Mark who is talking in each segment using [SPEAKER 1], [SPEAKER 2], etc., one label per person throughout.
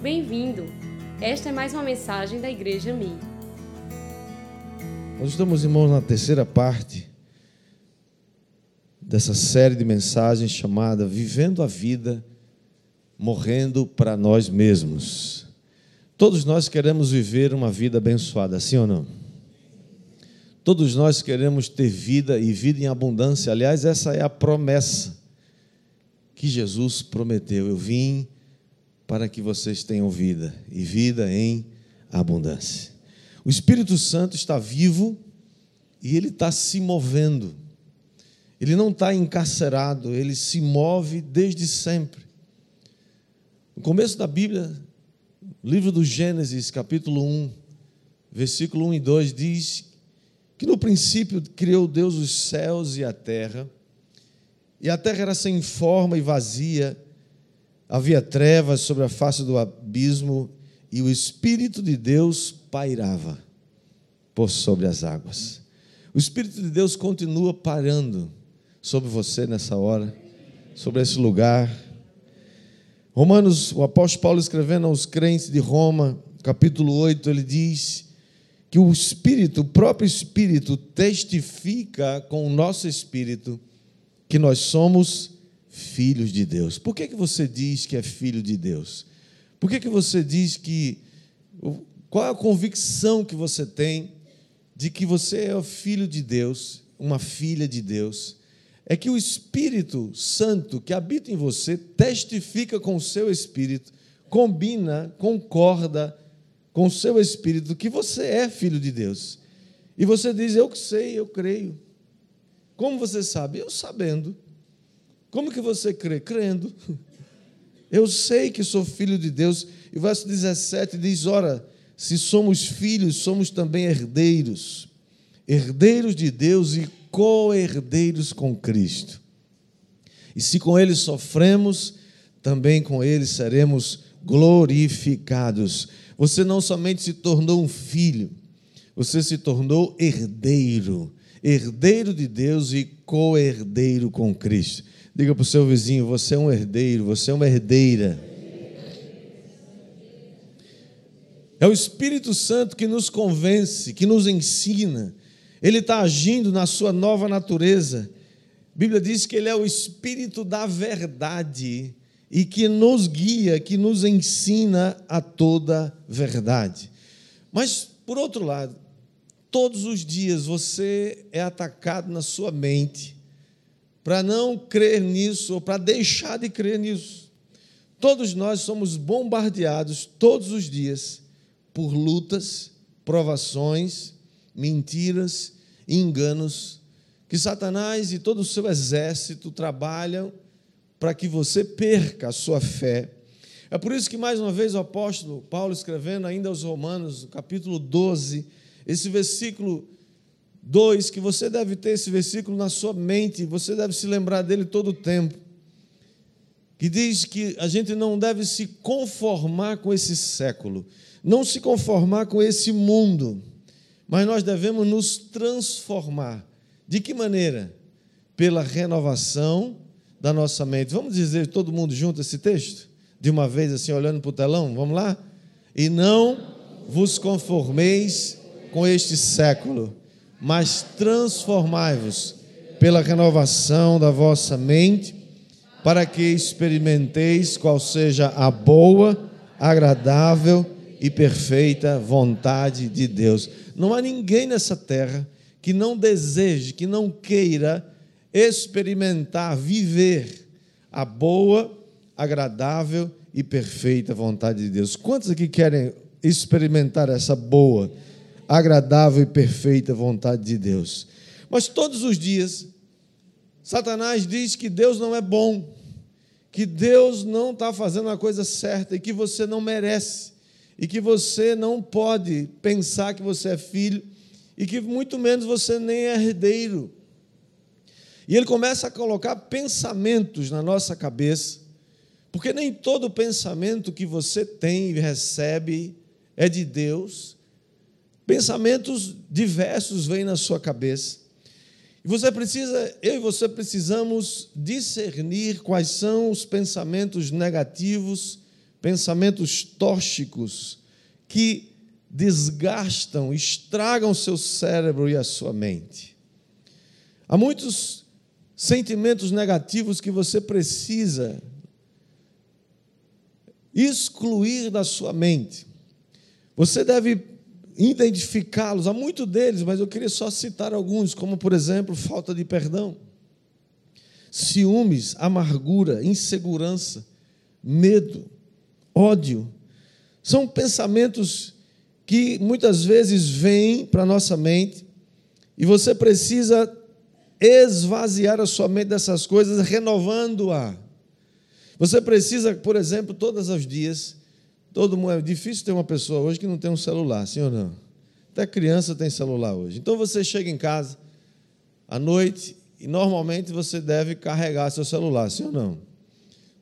[SPEAKER 1] Bem-vindo! Esta é mais uma mensagem da Igreja Mi.
[SPEAKER 2] Nós estamos, irmãos, na terceira parte dessa série de mensagens chamada Vivendo a Vida, Morrendo para Nós Mesmos. Todos nós queremos viver uma vida abençoada, sim ou não? Todos nós queremos ter vida e vida em abundância. Aliás, essa é a promessa que Jesus prometeu. Eu vim para que vocês tenham vida e vida em abundância. O Espírito Santo está vivo e ele está se movendo. Ele não está encarcerado, ele se move desde sempre. No começo da Bíblia, livro do Gênesis, capítulo 1, versículo 1 e 2, diz que no princípio criou Deus os céus e a terra, e a terra era sem forma e vazia, havia trevas sobre a face do abismo, e o Espírito de Deus pairava por sobre as águas. O Espírito de Deus continua parando sobre você nessa hora, sobre esse lugar. Romanos, o apóstolo Paulo escrevendo aos crentes de Roma, capítulo 8, ele diz que o Espírito, o próprio Espírito, testifica com o nosso Espírito que nós somos filhos de Deus. Por que, que você diz que é filho de Deus? Por que, que você diz que. Qual é a convicção que você tem de que você é o filho de Deus, uma filha de Deus? É que o Espírito Santo que habita em você testifica com o seu espírito, combina, concorda com o seu espírito que você é filho de Deus. E você diz: Eu sei, eu creio. Como você sabe? Eu sabendo. Como que você crê? Crendo. Eu sei que sou filho de Deus. E o verso 17 diz: Ora, se somos filhos, somos também herdeiros, herdeiros de Deus e co-herdeiros com Cristo. E se com Ele sofremos, também com Ele seremos glorificados. Você não somente se tornou um filho, você se tornou herdeiro, herdeiro de Deus e co-herdeiro com Cristo. Diga para o seu vizinho: você é um herdeiro, você é uma herdeira. É o Espírito Santo que nos convence, que nos ensina. Ele está agindo na sua nova natureza. A Bíblia diz que ele é o Espírito da verdade e que nos guia, que nos ensina a toda verdade. Mas, por outro lado, todos os dias você é atacado na sua mente para não crer nisso ou para deixar de crer nisso. Todos nós somos bombardeados todos os dias por lutas, provações, mentiras e enganos que Satanás e todo o seu exército trabalham para que você perca a sua fé. É por isso que, mais uma vez, o apóstolo Paulo, escrevendo ainda aos Romanos, no capítulo 12, esse versículo 2, que você deve ter esse versículo na sua mente, você deve se lembrar dele todo o tempo, que diz que a gente não deve se conformar com esse século, não se conformar com esse mundo, mas nós devemos nos transformar. De que maneira? Pela renovação da nossa mente. Vamos dizer todo mundo junto esse texto? De uma vez assim, olhando para o telão? Vamos lá? E não vos conformeis com este século, mas transformai-vos pela renovação da vossa mente, para que experimenteis qual seja a boa, agradável e perfeita vontade de Deus. Não há ninguém nessa terra que não deseje, que não queira experimentar, viver a boa, agradável e perfeita vontade de Deus. Quantos aqui querem experimentar essa boa, agradável e perfeita vontade de Deus? Mas todos os dias, Satanás diz que Deus não é bom, que Deus não está fazendo a coisa certa e que você não merece, e que você não pode pensar que você é filho, e que muito menos você nem é herdeiro. E ele começa a colocar pensamentos na nossa cabeça, porque nem todo pensamento que você tem e recebe é de Deus. Pensamentos diversos vêm na sua cabeça. E você precisa, eu e você precisamos discernir quais são os pensamentos negativos, pensamentos tóxicos que desgastam, estragam seu cérebro e a sua mente. Há muitos sentimentos negativos que você precisa excluir da sua mente. Você deve identificá-los, há muitos deles, mas eu queria só citar alguns, como por exemplo, falta de perdão, ciúmes, amargura, insegurança, medo, ódio. São pensamentos que muitas vezes vêm para a nossa mente e você precisa esvaziar a sua mente dessas coisas, renovando-a. Você precisa, por exemplo, todos os dias, todo mundo, é difícil ter uma pessoa hoje que não tem um celular, sim ou não? Até criança tem celular hoje. Então você chega em casa à noite e normalmente você deve carregar seu celular, sim ou não?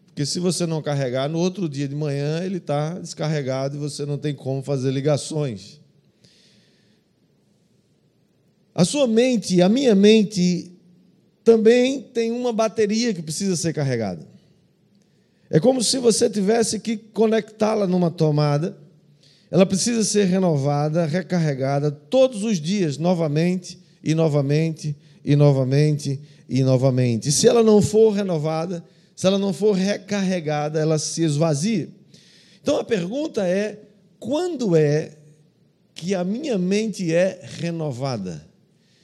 [SPEAKER 2] Porque se você não carregar, no outro dia de manhã ele está descarregado e você não tem como fazer ligações. A sua mente, a minha mente, também tem uma bateria que precisa ser carregada. É como se você tivesse que conectá-la numa tomada. Ela precisa ser renovada, recarregada todos os dias, novamente e novamente e novamente e novamente. E se ela não for renovada, se ela não for recarregada, ela se esvazia. Então a pergunta é: quando é que a minha mente é renovada?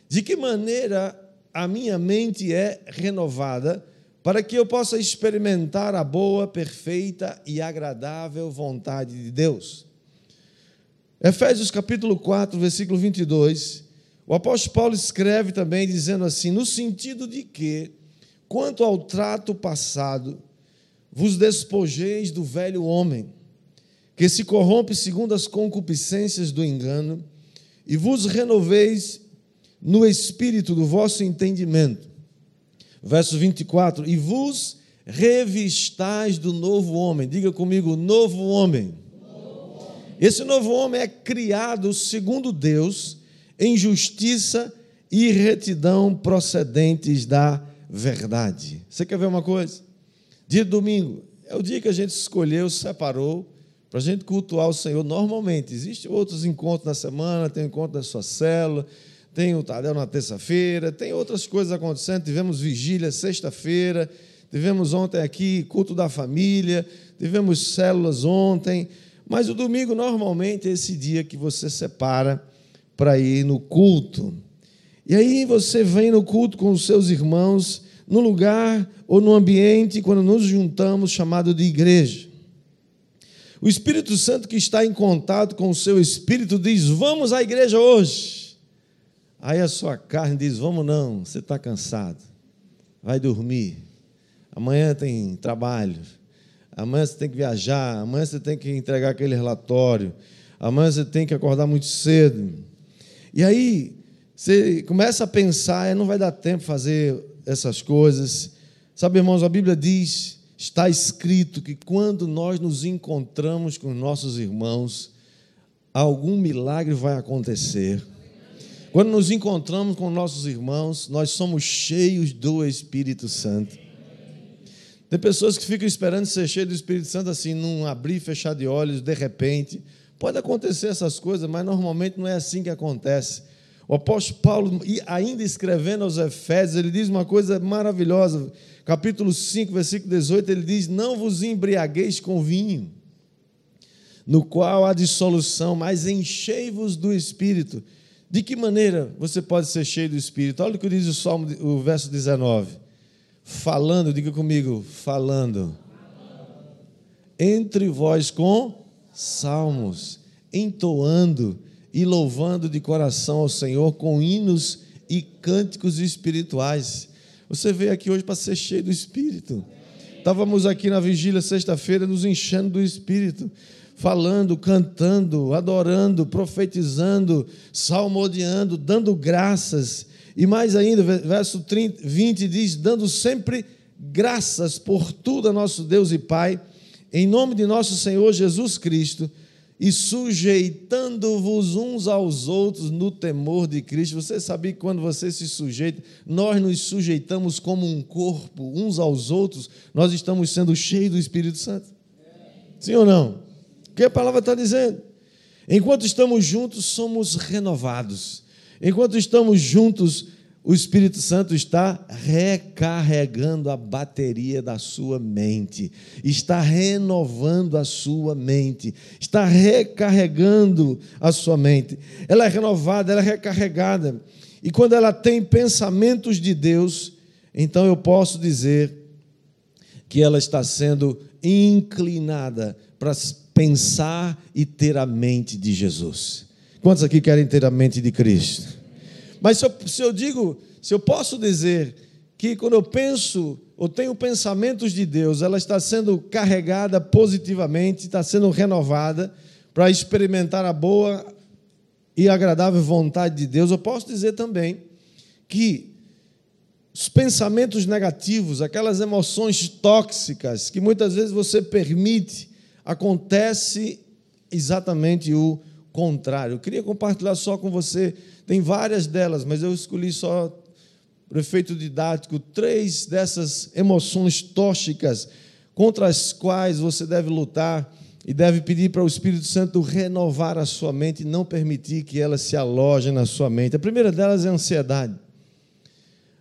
[SPEAKER 2] De que maneira a minha mente é renovada para que eu possa experimentar a boa, perfeita e agradável vontade de Deus? Efésios capítulo 4, versículo 22, o apóstolo Paulo escreve também dizendo assim: no sentido de que Quanto ao trato passado, vos despojeis do velho homem, que se corrompe segundo as concupiscências do engano, e vos renoveis no espírito do vosso entendimento. Verso 24: E vos revistais do novo homem. Diga comigo, novo homem. Esse novo homem é criado segundo Deus, em justiça e retidão procedentes da verdade. Você quer ver uma coisa? Dia domingo é o dia que a gente escolheu, separou para a gente cultuar o Senhor normalmente. Existem outros encontros na semana, tem o encontro da sua célula, tem o Tadel na terça-feira, tem outras coisas acontecendo. Tivemos vigília sexta-feira, tivemos ontem aqui culto da família, tivemos células ontem. Mas o domingo normalmente é esse dia que você separa para ir no culto. E aí você vem no culto com os seus irmãos, no lugar ou no ambiente, quando nos juntamos, chamado de igreja. O Espírito Santo que está em contato com o seu espírito diz: Vamos à igreja hoje. Aí a sua carne diz: Vamos não, você está cansado, vai dormir. Amanhã tem trabalho, amanhã você tem que viajar, amanhã você tem que entregar aquele relatório, amanhã você tem que acordar muito cedo. E aí você começa a pensar, não vai dar tempo fazer essas coisas. Sabe, irmãos, a Bíblia diz, está escrito que quando nós nos encontramos com nossos irmãos, algum milagre vai acontecer. Quando nos encontramos com nossos irmãos, nós somos cheios do Espírito Santo. Tem pessoas que ficam esperando ser cheios do Espírito Santo assim, num abrir e fechar de olhos, de repente. Pode acontecer essas coisas, mas normalmente não é assim que acontece. O apóstolo Paulo, ainda escrevendo aos Efésios, ele diz uma coisa maravilhosa. Capítulo 5, versículo 18, ele diz: Não vos embriagueis com vinho, no qual há dissolução, mas enchei-vos do espírito. De que maneira você pode ser cheio do espírito? Olha o que diz o Salmo, o verso 19. Falando, diga comigo, falando. Entre vós com salmos, entoando e louvando de coração ao Senhor com hinos e cânticos espirituais. Você veio aqui hoje para ser cheio do Espírito. Estávamos aqui na vigília sexta-feira nos enchendo do Espírito, falando, cantando, adorando, profetizando, salmodiando, dando graças. E mais ainda, verso 30, 20 diz: dando sempre graças por tudo a nosso Deus e Pai, em nome de nosso Senhor Jesus Cristo e sujeitando-vos uns aos outros no temor de Cristo. Você sabia que quando você se sujeita, nós nos sujeitamos como um corpo uns aos outros, nós estamos sendo cheios do Espírito Santo. Sim ou não? O que a palavra está dizendo? Enquanto estamos juntos, somos renovados. Enquanto estamos juntos, o Espírito Santo está recarregando a bateria da sua mente, está renovando a sua mente, está recarregando a sua mente. Ela é renovada, ela é recarregada. E quando ela tem pensamentos de Deus, então eu posso dizer que ela está sendo inclinada para pensar e ter a mente de Jesus. Quantos aqui querem ter a mente de Cristo? Mas se eu, se eu digo, se eu posso dizer que quando eu penso ou tenho pensamentos de Deus, ela está sendo carregada positivamente, está sendo renovada para experimentar a boa e agradável vontade de Deus, eu posso dizer também que os pensamentos negativos, aquelas emoções tóxicas que muitas vezes você permite, acontece exatamente o contrário. Eu queria compartilhar só com você tem várias delas, mas eu escolhi só, para efeito didático, três dessas emoções tóxicas contra as quais você deve lutar e deve pedir para o Espírito Santo renovar a sua mente e não permitir que elas se alojem na sua mente. A primeira delas é a ansiedade.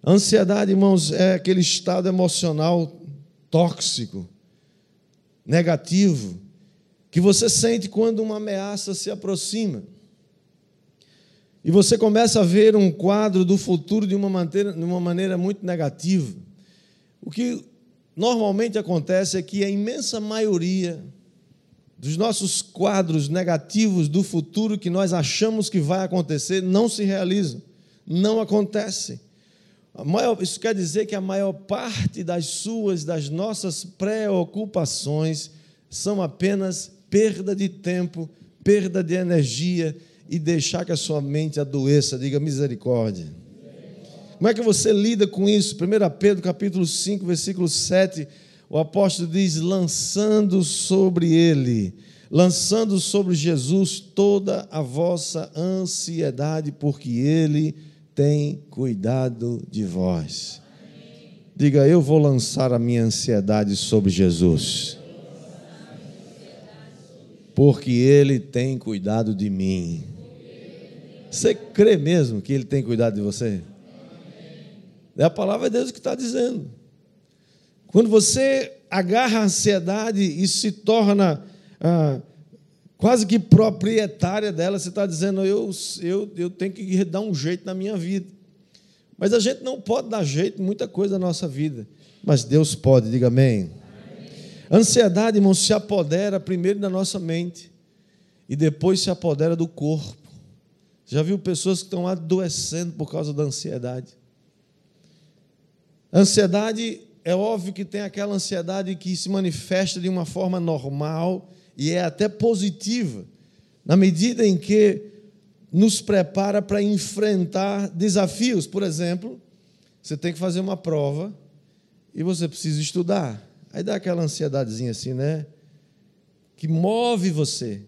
[SPEAKER 2] A ansiedade, irmãos, é aquele estado emocional tóxico, negativo, que você sente quando uma ameaça se aproxima. E você começa a ver um quadro do futuro de uma maneira, de uma maneira muito negativa. O que normalmente acontece é que a imensa maioria dos nossos quadros negativos do futuro que nós achamos que vai acontecer não se realizam, não acontecem. Maior, isso quer dizer que a maior parte das suas, das nossas preocupações, são apenas perda de tempo, perda de energia e deixar que a sua mente adoeça, diga misericórdia. Como é que você lida com isso? 1 Pedro capítulo 5, versículo 7, o apóstolo diz: lançando sobre ele, lançando sobre Jesus toda a vossa ansiedade, porque ele tem cuidado de vós. Diga, eu vou lançar a minha ansiedade sobre Jesus. Porque Ele tem cuidado de mim. Você crê mesmo que Ele tem cuidado de você? É a palavra de Deus que está dizendo. Quando você agarra a ansiedade e se torna ah, quase que proprietária dela, você está dizendo, eu, eu, eu tenho que dar um jeito na minha vida. Mas a gente não pode dar jeito em muita coisa na nossa vida. Mas Deus pode, diga amém. amém. Ansiedade, irmão, se apodera primeiro da nossa mente e depois se apodera do corpo. Já viu pessoas que estão adoecendo por causa da ansiedade? ansiedade é óbvio que tem aquela ansiedade que se manifesta de uma forma normal e é até positiva, na medida em que nos prepara para enfrentar desafios. Por exemplo, você tem que fazer uma prova e você precisa estudar. Aí dá aquela ansiedadezinha assim, né? Que move você,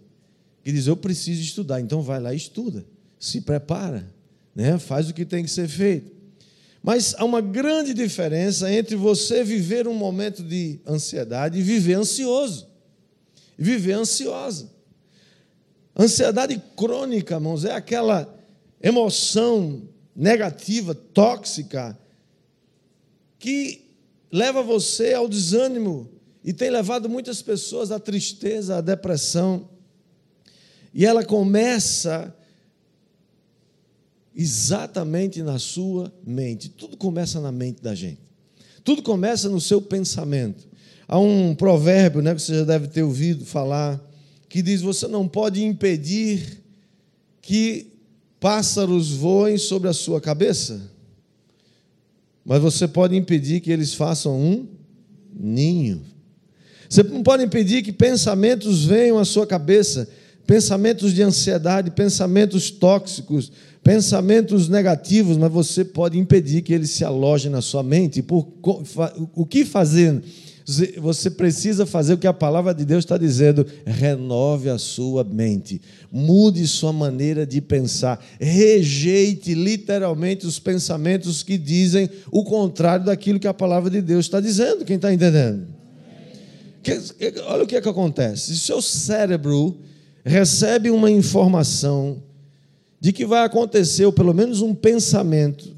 [SPEAKER 2] que diz: Eu preciso estudar, então vai lá e estuda se prepara, né? faz o que tem que ser feito. Mas há uma grande diferença entre você viver um momento de ansiedade e viver ansioso. Viver ansiosa. Ansiedade crônica, irmãos, é aquela emoção negativa, tóxica, que leva você ao desânimo e tem levado muitas pessoas à tristeza, à depressão. E ela começa exatamente na sua mente. Tudo começa na mente da gente. Tudo começa no seu pensamento. Há um provérbio né, que você já deve ter ouvido falar, que diz: Você não pode impedir que pássaros voem sobre a sua cabeça, mas você pode impedir que eles façam um ninho. Você não pode impedir que pensamentos venham à sua cabeça, pensamentos de ansiedade, pensamentos tóxicos, pensamentos negativos, mas você pode impedir que eles se alojem na sua mente. Por, o que fazer? Você precisa fazer o que a palavra de Deus está dizendo: renove a sua mente, mude sua maneira de pensar, rejeite literalmente os pensamentos que dizem o contrário daquilo que a palavra de Deus está dizendo. Quem está entendendo? olha o que, é que acontece. Seu cérebro recebe uma informação de que vai acontecer, ou pelo menos um pensamento,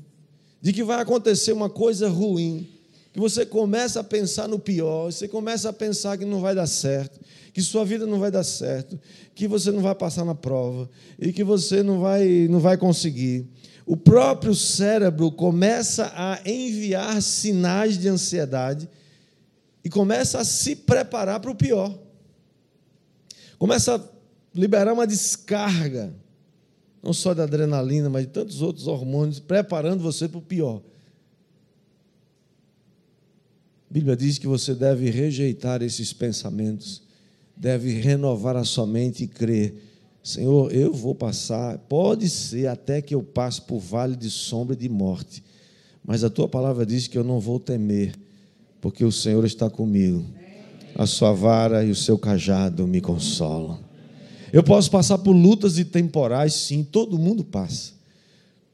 [SPEAKER 2] de que vai acontecer uma coisa ruim, que você começa a pensar no pior, você começa a pensar que não vai dar certo, que sua vida não vai dar certo, que você não vai passar na prova e que você não vai, não vai conseguir. O próprio cérebro começa a enviar sinais de ansiedade e começa a se preparar para o pior. Começa a liberar uma descarga, não só da adrenalina, mas de tantos outros hormônios, preparando você para o pior. A Bíblia diz que você deve rejeitar esses pensamentos, deve renovar a sua mente e crer. Senhor, eu vou passar, pode ser até que eu passe por vale de sombra e de morte, mas a tua palavra diz que eu não vou temer, porque o Senhor está comigo. A sua vara e o seu cajado me consolam. Eu posso passar por lutas e temporais, sim, todo mundo passa.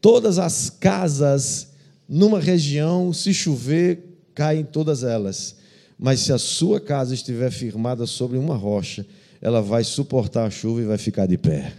[SPEAKER 2] Todas as casas numa região, se chover, caem todas elas. Mas se a sua casa estiver firmada sobre uma rocha, ela vai suportar a chuva e vai ficar de pé.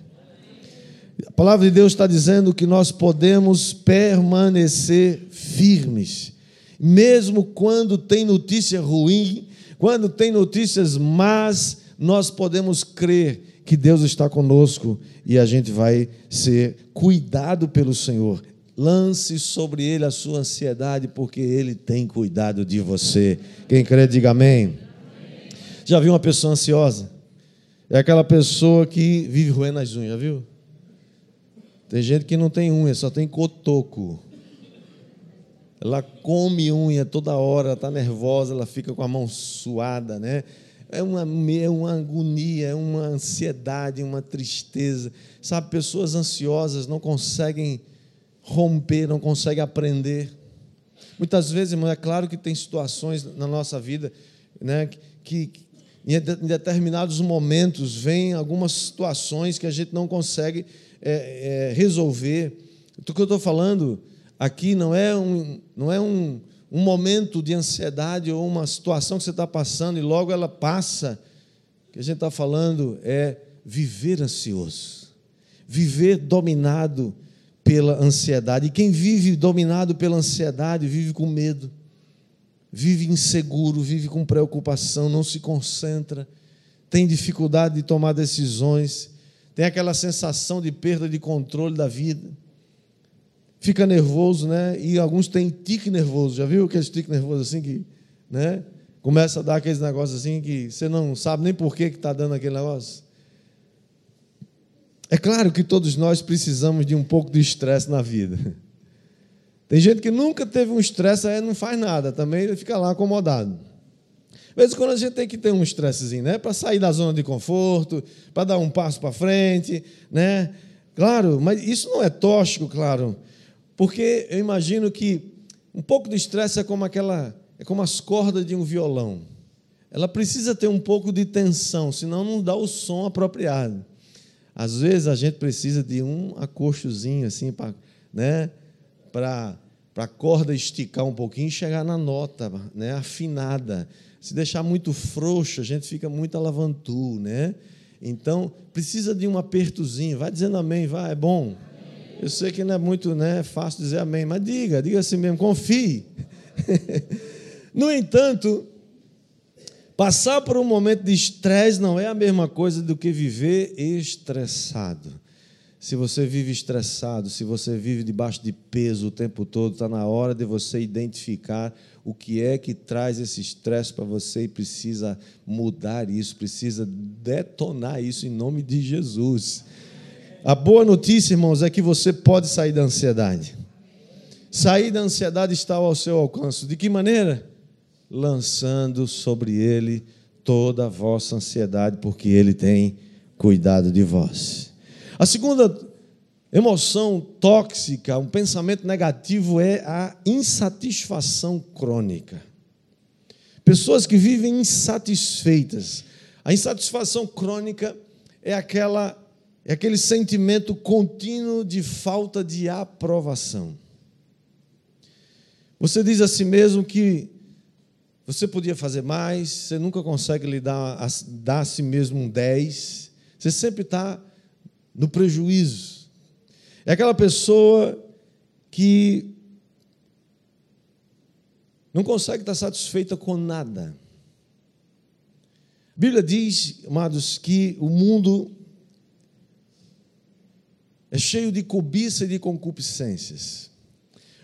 [SPEAKER 2] A palavra de Deus está dizendo que nós podemos permanecer firmes, mesmo quando tem notícia ruim, quando tem notícias más, nós podemos crer que Deus está conosco e a gente vai ser cuidado pelo Senhor. Lance sobre ele a sua ansiedade, porque ele tem cuidado de você. Quem crê, diga amém. Já viu uma pessoa ansiosa? É aquela pessoa que vive roendo as unhas, viu? Tem gente que não tem unha, só tem cotoco. Ela come unha toda hora, está nervosa, ela fica com a mão suada, né? É uma, é uma agonia, é uma ansiedade, uma tristeza. Sabe, pessoas ansiosas não conseguem romper, não consegue aprender. Muitas vezes, irmão, é claro que tem situações na nossa vida né, que, em determinados momentos vem algumas situações que a gente não consegue é, é, resolver. O que eu estou falando aqui não é, um, não é um, um momento de ansiedade ou uma situação que você está passando e logo ela passa. O que a gente está falando é viver ansioso, viver dominado pela ansiedade. E quem vive dominado pela ansiedade vive com medo, vive inseguro, vive com preocupação, não se concentra, tem dificuldade de tomar decisões, tem aquela sensação de perda de controle da vida. Fica nervoso, né? E alguns têm tique nervoso. Já viu aquele tique nervoso assim que, né? Começa a dar aqueles negócios assim que você não sabe nem por que está dando aquele negócio. É claro que todos nós precisamos de um pouco de estresse na vida. Tem gente que nunca teve um estresse, aí não faz nada, também ele fica lá acomodado. Às vezes, quando a gente tem que ter um estressezinho, né? Para sair da zona de conforto, para dar um passo para frente, né? Claro, mas isso não é tóxico, claro, porque eu imagino que um pouco de estresse é como aquela, é como as cordas de um violão. Ela precisa ter um pouco de tensão, senão não dá o som apropriado. Às vezes a gente precisa de um acochozinho assim para né, para a corda esticar um pouquinho e chegar na nota né, afinada. Se deixar muito frouxo, a gente fica muito alavantu, né? Então, precisa de um apertozinho. Vai dizendo amém, vai, é bom. Eu sei que não é muito né, fácil dizer amém, mas diga, diga assim mesmo, confie. no entanto, Passar por um momento de estresse não é a mesma coisa do que viver estressado. Se você vive estressado, se você vive debaixo de peso o tempo todo, está na hora de você identificar o que é que traz esse estresse para você e precisa mudar isso, precisa detonar isso em nome de Jesus. A boa notícia, irmãos, é que você pode sair da ansiedade. Sair da ansiedade está ao seu alcance. De que maneira? Lançando sobre ele toda a vossa ansiedade, porque ele tem cuidado de vós. A segunda emoção tóxica, um pensamento negativo é a insatisfação crônica. Pessoas que vivem insatisfeitas. A insatisfação crônica é aquela é aquele sentimento contínuo de falta de aprovação. Você diz a si mesmo que você podia fazer mais, você nunca consegue lhe dar, dar a si mesmo um 10, você sempre está no prejuízo. É aquela pessoa que não consegue estar satisfeita com nada. A Bíblia diz, amados, que o mundo é cheio de cobiça e de concupiscências.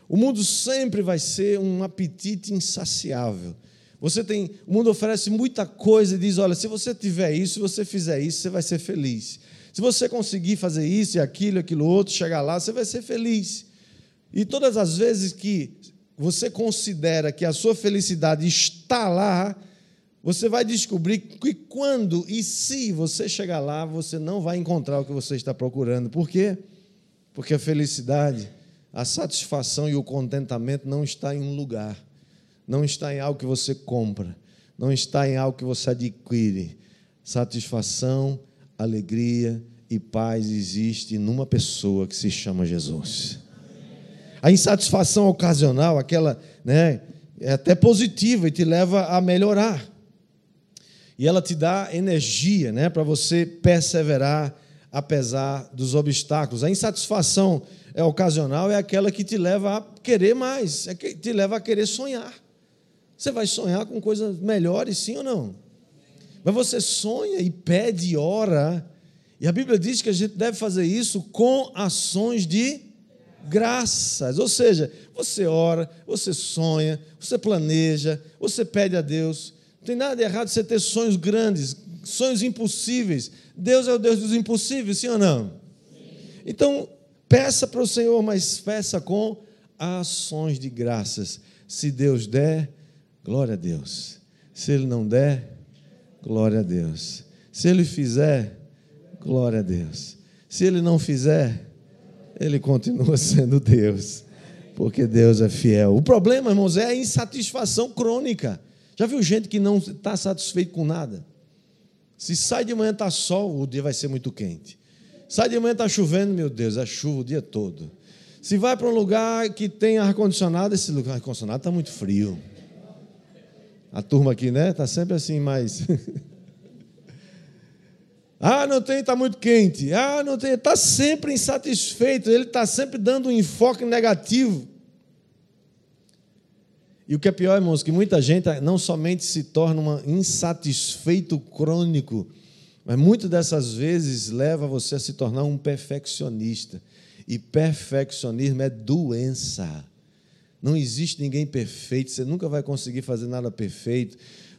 [SPEAKER 2] O mundo sempre vai ser um apetite insaciável. Você tem, o mundo oferece muita coisa e diz: olha, se você tiver isso, se você fizer isso, você vai ser feliz. Se você conseguir fazer isso e aquilo, aquilo outro, chegar lá, você vai ser feliz. E todas as vezes que você considera que a sua felicidade está lá, você vai descobrir que quando e se você chegar lá, você não vai encontrar o que você está procurando. Por quê? Porque a felicidade, a satisfação e o contentamento não está em um lugar, não está em algo que você compra, não está em algo que você adquire. Satisfação, alegria e paz existe numa pessoa que se chama Jesus. A insatisfação ocasional, aquela, né, é até positiva e te leva a melhorar. E ela te dá energia, né, para você perseverar apesar dos obstáculos. A insatisfação é ocasional é aquela que te leva a querer mais, é que te leva a querer sonhar. Você vai sonhar com coisas melhores, sim ou não? Mas você sonha e pede e ora. E a Bíblia diz que a gente deve fazer isso com ações de graças. Ou seja, você ora, você sonha, você planeja, você pede a Deus. Não tem nada de errado você ter sonhos grandes, sonhos impossíveis. Deus é o Deus dos impossíveis, sim ou não? Então, peça para o Senhor, mas peça com ações de graças. Se Deus der, glória a Deus. Se Ele não der, glória a Deus. Se Ele fizer, glória a Deus. Se Ele não fizer, ele continua sendo Deus, porque Deus é fiel. O problema, irmãos, é a insatisfação crônica. Já viu gente que não está satisfeito com nada? Se sai de manhã está sol, o dia vai ser muito quente. Sai de manhã está chovendo, meu Deus, é chuva o dia todo. Se vai para um lugar que tem ar-condicionado, esse lugar ar-condicionado está muito frio. A turma aqui, né? Está sempre assim, mais. Ah, não tem, está muito quente. Ah, não tem, está sempre insatisfeito. Ele está sempre dando um enfoque negativo. E o que é pior, irmãos, que muita gente não somente se torna um insatisfeito crônico, mas muitas dessas vezes leva você a se tornar um perfeccionista. E perfeccionismo é doença. Não existe ninguém perfeito, você nunca vai conseguir fazer nada perfeito.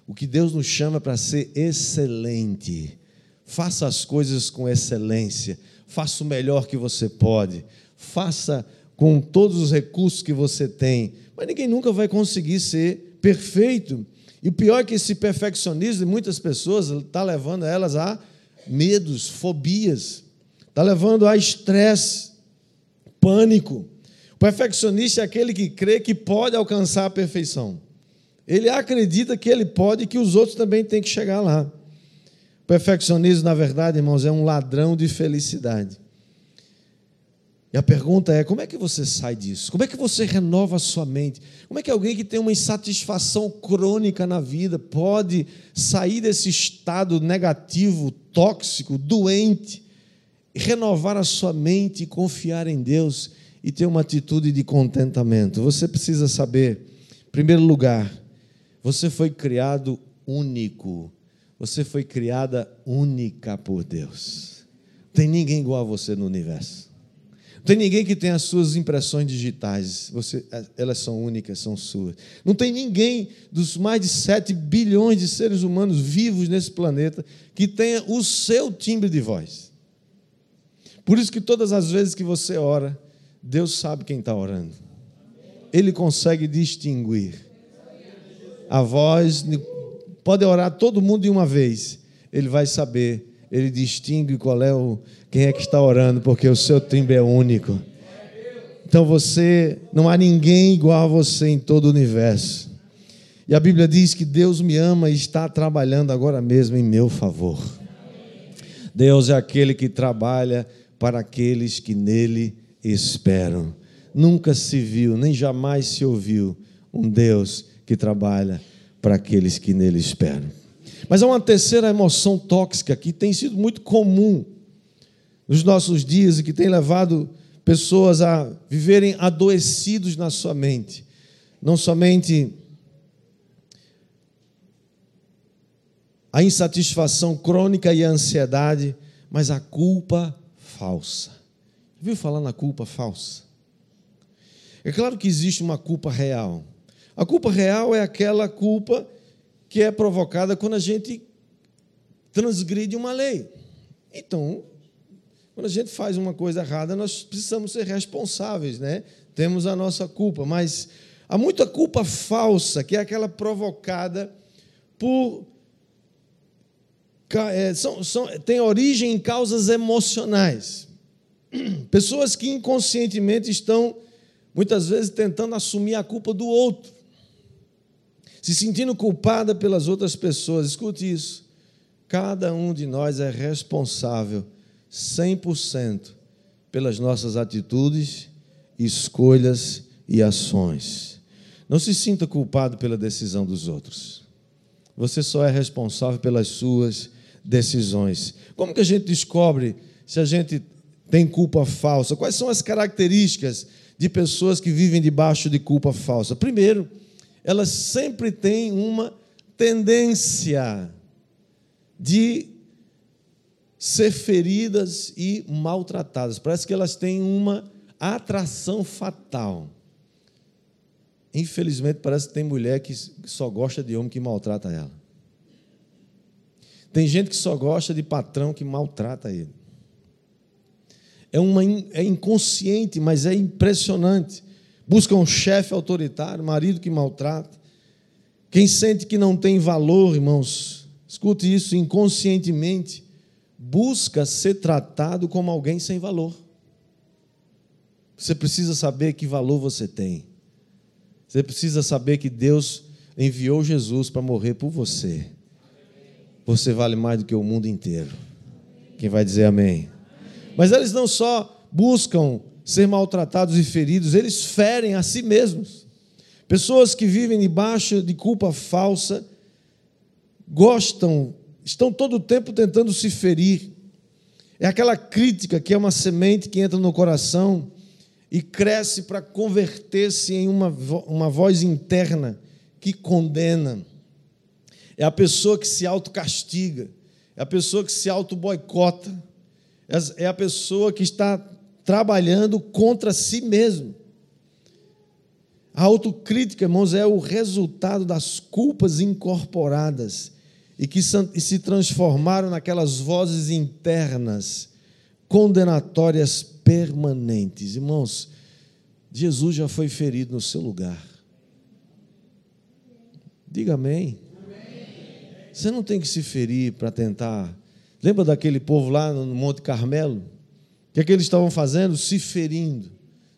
[SPEAKER 2] O que Deus nos chama é para ser excelente. Faça as coisas com excelência. Faça o melhor que você pode. Faça com todos os recursos que você tem. Mas ninguém nunca vai conseguir ser perfeito. E o pior é que esse perfeccionismo de muitas pessoas está levando elas a medos, fobias, está levando a estresse, pânico. Perfeccionista é aquele que crê que pode alcançar a perfeição. Ele acredita que ele pode e que os outros também têm que chegar lá. Perfeccionismo, na verdade, irmãos, é um ladrão de felicidade. E a pergunta é: como é que você sai disso? Como é que você renova a sua mente? Como é que alguém que tem uma insatisfação crônica na vida pode sair desse estado negativo, tóxico, doente, renovar a sua mente e confiar em Deus e ter uma atitude de contentamento? Você precisa saber, em primeiro lugar, você foi criado único. Você foi criada única por Deus. Não tem ninguém igual a você no universo. Não tem ninguém que tenha as suas impressões digitais. Você, elas são únicas, são suas. Não tem ninguém dos mais de 7 bilhões de seres humanos vivos nesse planeta que tenha o seu timbre de voz. Por isso que todas as vezes que você ora, Deus sabe quem está orando. Ele consegue distinguir a voz Pode orar todo mundo de uma vez. Ele vai saber, ele distingue qual é o quem é que está orando, porque o seu timbre é único. Então você não há ninguém igual a você em todo o universo. E a Bíblia diz que Deus me ama e está trabalhando agora mesmo em meu favor. Deus é aquele que trabalha para aqueles que nele esperam. Nunca se viu, nem jamais se ouviu um Deus que trabalha para aqueles que nele esperam. Mas há uma terceira emoção tóxica que tem sido muito comum nos nossos dias e que tem levado pessoas a viverem adoecidos na sua mente. Não somente a insatisfação crônica e a ansiedade, mas a culpa falsa. Viu falar na culpa falsa? É claro que existe uma culpa real. A culpa real é aquela culpa que é provocada quando a gente transgride uma lei. Então, quando a gente faz uma coisa errada, nós precisamos ser responsáveis, né? Temos a nossa culpa, mas há muita culpa falsa, que é aquela provocada por é, são, são, tem origem em causas emocionais. Pessoas que inconscientemente estão, muitas vezes, tentando assumir a culpa do outro, se sentindo culpada pelas outras pessoas. Escute isso. Cada um de nós é responsável 100% pelas nossas atitudes, escolhas e ações. Não se sinta culpado pela decisão dos outros. Você só é responsável pelas suas decisões. Como que a gente descobre se a gente tem culpa falsa? Quais são as características de pessoas que vivem debaixo de culpa falsa? Primeiro, elas sempre têm uma tendência de ser feridas e maltratadas. Parece que elas têm uma atração fatal. Infelizmente, parece que tem mulher que só gosta de homem que maltrata ela. Tem gente que só gosta de patrão que maltrata ele. É, uma, é inconsciente, mas é impressionante. Busca um chefe autoritário, marido que maltrata. Quem sente que não tem valor, irmãos, escute isso inconscientemente busca ser tratado como alguém sem valor. Você precisa saber que valor você tem. Você precisa saber que Deus enviou Jesus para morrer por você. Você vale mais do que o mundo inteiro. Quem vai dizer amém? Mas eles não só buscam ser maltratados e feridos, eles ferem a si mesmos. Pessoas que vivem debaixo de culpa falsa gostam estão todo o tempo tentando se ferir. É aquela crítica que é uma semente que entra no coração e cresce para converter-se em uma, uma voz interna que condena. É a pessoa que se autocastiga, é a pessoa que se auto-boicota, é a pessoa que está trabalhando contra si mesmo. A autocrítica, irmãos, é o resultado das culpas incorporadas e que se transformaram naquelas vozes internas condenatórias permanentes. Irmãos, Jesus já foi ferido no seu lugar. Diga amém. amém. Você não tem que se ferir para tentar. Lembra daquele povo lá no Monte Carmelo? O que, é que eles estavam fazendo? Se ferindo,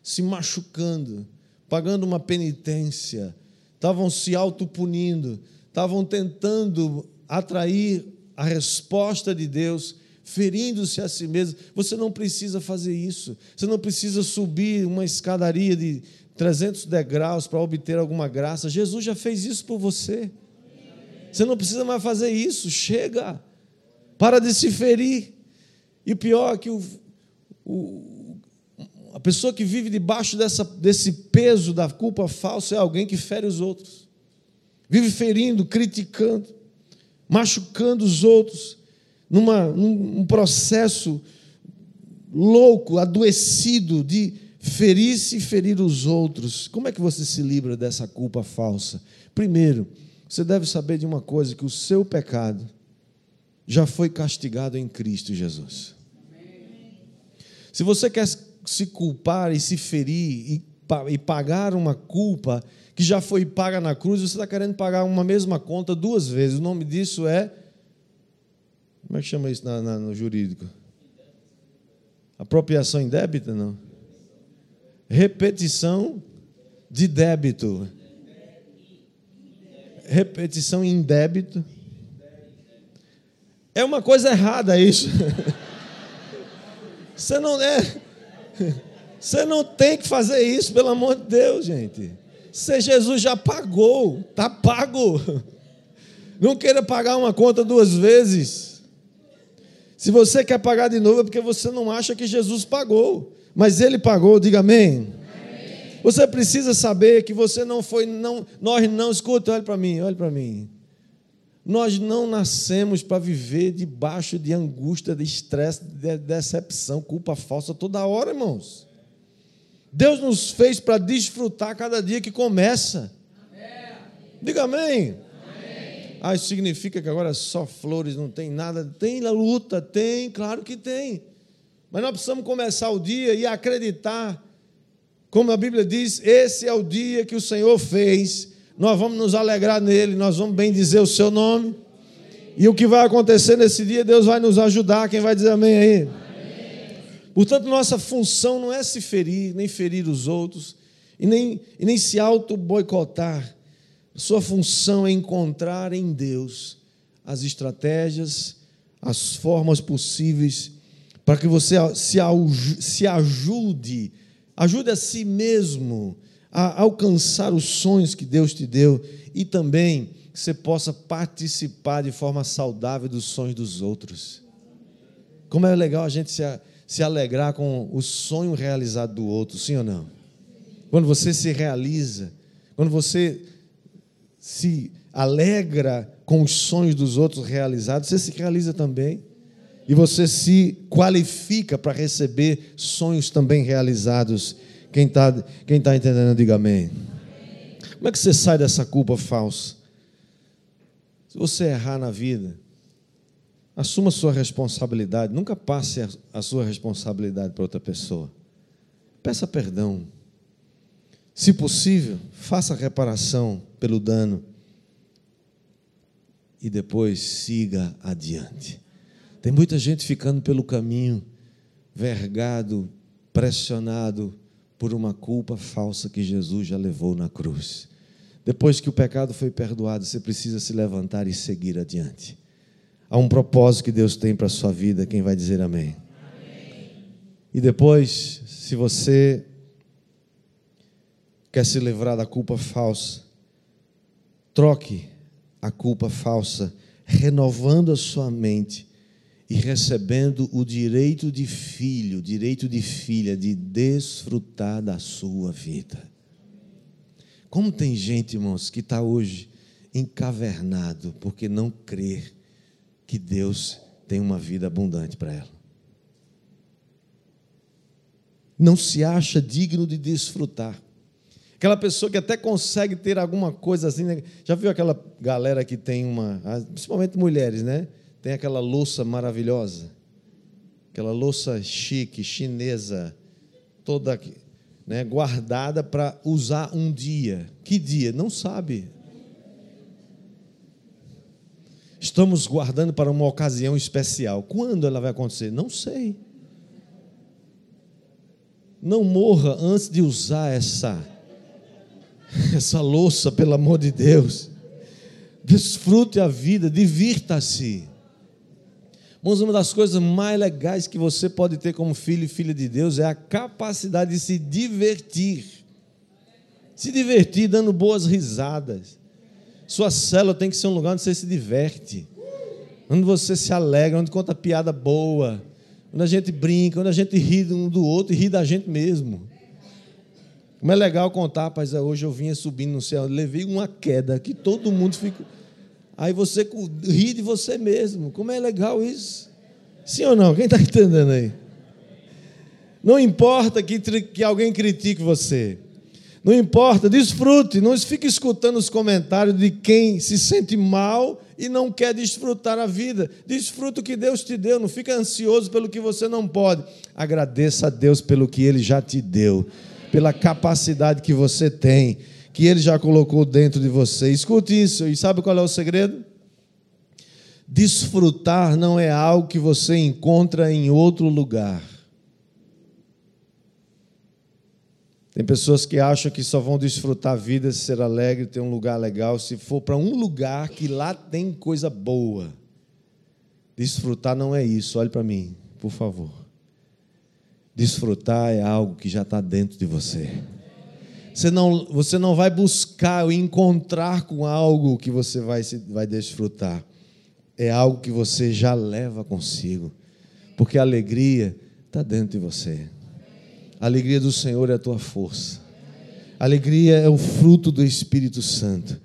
[SPEAKER 2] se machucando, pagando uma penitência, estavam se autopunindo, estavam tentando atrair a resposta de Deus, ferindo-se a si mesmo. Você não precisa fazer isso. Você não precisa subir uma escadaria de 300 degraus para obter alguma graça. Jesus já fez isso por você. Você não precisa mais fazer isso. Chega. Para de se ferir. E o pior é que o, o, a pessoa que vive debaixo dessa, desse peso da culpa falsa é alguém que fere os outros. Vive ferindo, criticando machucando os outros, numa, num processo louco, adoecido de ferir-se e ferir os outros. Como é que você se livra dessa culpa falsa? Primeiro, você deve saber de uma coisa: que o seu pecado já foi castigado em Cristo Jesus. Se você quer se culpar e se ferir e, pagar uma culpa, que já foi paga na cruz, você está querendo pagar uma mesma conta duas vezes. O nome disso é. Como é que chama isso na, na, no jurídico? Apropriação em débito? Não. Repetição de débito. Repetição em débito. É uma coisa errada isso. Você não é. Você não tem que fazer isso, pelo amor de Deus, gente. Se Jesus já pagou, está pago. Não queira pagar uma conta duas vezes. Se você quer pagar de novo é porque você não acha que Jesus pagou, mas ele pagou, diga amém. amém. Você precisa saber que você não foi não, nós não, escuta, olhe para mim, olhe para mim. Nós não nascemos para viver debaixo de angústia, de estresse, de decepção, culpa falsa toda hora, irmãos. Deus nos fez para desfrutar cada dia que começa. Diga amém. amém. Ah, isso significa que agora só flores, não tem nada. Tem luta, tem, claro que tem. Mas nós precisamos começar o dia e acreditar, como a Bíblia diz: esse é o dia que o Senhor fez nós vamos nos alegrar nele, nós vamos bem dizer o seu nome. E o que vai acontecer nesse dia, Deus vai nos ajudar. Quem vai dizer amém aí? Amém. Portanto, nossa função não é se ferir, nem ferir os outros, e nem, e nem se auto-boicotar. Sua função é encontrar em Deus as estratégias, as formas possíveis para que você se, se ajude, ajude a si mesmo a alcançar os sonhos que Deus te deu e também que você possa participar de forma saudável dos sonhos dos outros. Como é legal a gente se, se alegrar com o sonho realizado do outro, sim ou não? Quando você se realiza, quando você se alegra com os sonhos dos outros realizados, você se realiza também. E você se qualifica para receber sonhos também realizados quem está quem tá entendendo, diga amém. amém. Como é que você sai dessa culpa falsa? Se você errar na vida, assuma a sua responsabilidade. Nunca passe a, a sua responsabilidade para outra pessoa. Peça perdão. Se possível, faça reparação pelo dano. E depois siga adiante. Tem muita gente ficando pelo caminho, vergado, pressionado, por uma culpa falsa que Jesus já levou na cruz. Depois que o pecado foi perdoado, você precisa se levantar e seguir adiante. Há um propósito que Deus tem para a sua vida, quem vai dizer amém? amém? E depois, se você quer se livrar da culpa falsa, troque a culpa falsa, renovando a sua mente e recebendo o direito de filho, direito de filha, de desfrutar da sua vida. Como tem gente, irmãos, que está hoje encavernado porque não crê que Deus tem uma vida abundante para ela. Não se acha digno de desfrutar. Aquela pessoa que até consegue ter alguma coisa assim. Né? Já viu aquela galera que tem uma. Principalmente mulheres, né? Tem aquela louça maravilhosa, aquela louça chique, chinesa, toda né, guardada para usar um dia. Que dia? Não sabe. Estamos guardando para uma ocasião especial. Quando ela vai acontecer? Não sei. Não morra antes de usar essa essa louça, pelo amor de Deus. Desfrute a vida, divirta-se. Irmãos, uma das coisas mais legais que você pode ter como filho e filha de Deus é a capacidade de se divertir. Se divertir dando boas risadas. Sua célula tem que ser um lugar onde você se diverte, onde você se alegra, onde conta piada boa, onde a gente brinca, onde a gente ri um do outro e ri da gente mesmo. Como é legal contar, rapaz, hoje eu vinha subindo no céu, levei uma queda que todo mundo ficou. Aí você ri de você mesmo. Como é legal isso? Sim ou não? Quem está entendendo aí? Não importa que, que alguém critique você. Não importa, desfrute. Não fique escutando os comentários de quem se sente mal e não quer desfrutar a vida. Desfruta o que Deus te deu. Não fica ansioso pelo que você não pode. Agradeça a Deus pelo que Ele já te deu, pela capacidade que você tem que Ele já colocou dentro de você. Escute isso, e sabe qual é o segredo? Desfrutar não é algo que você encontra em outro lugar. Tem pessoas que acham que só vão desfrutar a vida, ser alegre, ter um lugar legal, se for para um lugar que lá tem coisa boa. Desfrutar não é isso, olhe para mim, por favor. Desfrutar é algo que já está dentro de você. Você não, você não vai buscar ou encontrar com algo que você vai, vai desfrutar. É algo que você já leva consigo. Porque a alegria está dentro de você. A alegria do Senhor é a tua força. A alegria é o fruto do Espírito Santo.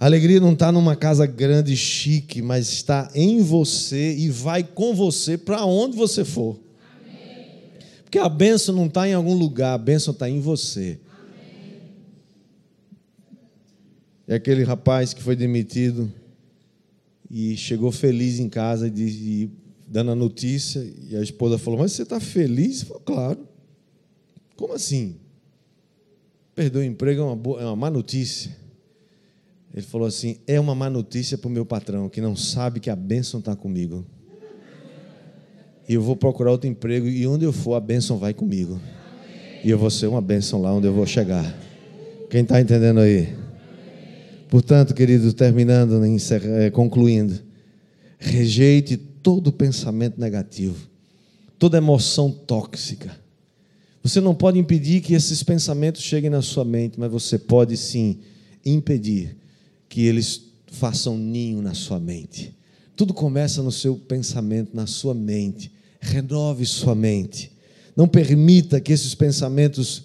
[SPEAKER 2] A alegria não está numa casa grande e chique, mas está em você e vai com você para onde você for. Porque a bênção não está em algum lugar, a bênção está em você. É aquele rapaz que foi demitido e chegou feliz em casa e, e dando a notícia, e a esposa falou: Mas você está feliz? Falou: Claro. Como assim? Perdeu o emprego é uma, boa, é uma má notícia. Ele falou assim: É uma má notícia para o meu patrão, que não sabe que a bênção está comigo. E eu vou procurar outro emprego, e onde eu for, a bênção vai comigo. E eu vou ser uma bênção lá onde eu vou chegar. Quem está entendendo aí? Portanto, querido, terminando, eh, concluindo, rejeite todo pensamento negativo, toda emoção tóxica. Você não pode impedir que esses pensamentos cheguem na sua mente, mas você pode sim impedir que eles façam ninho na sua mente. Tudo começa no seu pensamento, na sua mente. Renove sua mente. Não permita que esses pensamentos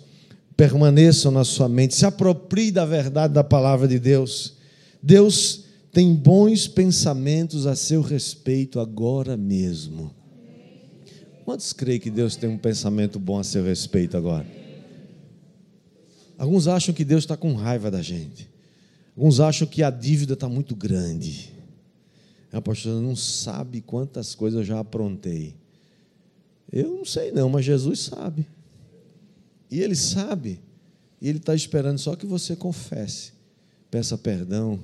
[SPEAKER 2] permaneçam na sua mente. Se aproprie da verdade da palavra de Deus. Deus tem bons pensamentos a seu respeito agora mesmo. Quantos creem que Deus tem um pensamento bom a seu respeito agora? Alguns acham que Deus está com raiva da gente. Alguns acham que a dívida está muito grande. A pastora não sabe quantas coisas eu já aprontei. Eu não sei não, mas Jesus sabe. E Ele sabe. E Ele está esperando só que você confesse. Peça perdão,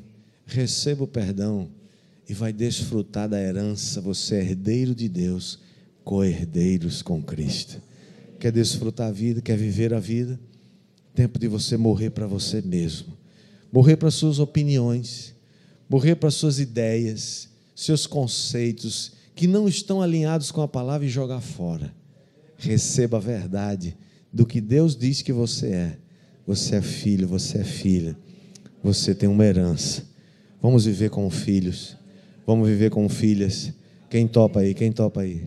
[SPEAKER 2] receba o perdão e vai desfrutar da herança. Você é herdeiro de Deus, co-herdeiros com Cristo. Quer desfrutar a vida, quer viver a vida? Tempo de você morrer para você mesmo. Morrer para suas opiniões, morrer para suas ideias, seus conceitos que não estão alinhados com a palavra e jogar fora. Receba a verdade do que Deus diz que você é. Você é filho, você é filha. Você tem uma herança. Vamos viver como filhos. Vamos viver como filhas. Quem topa aí? Quem topa aí?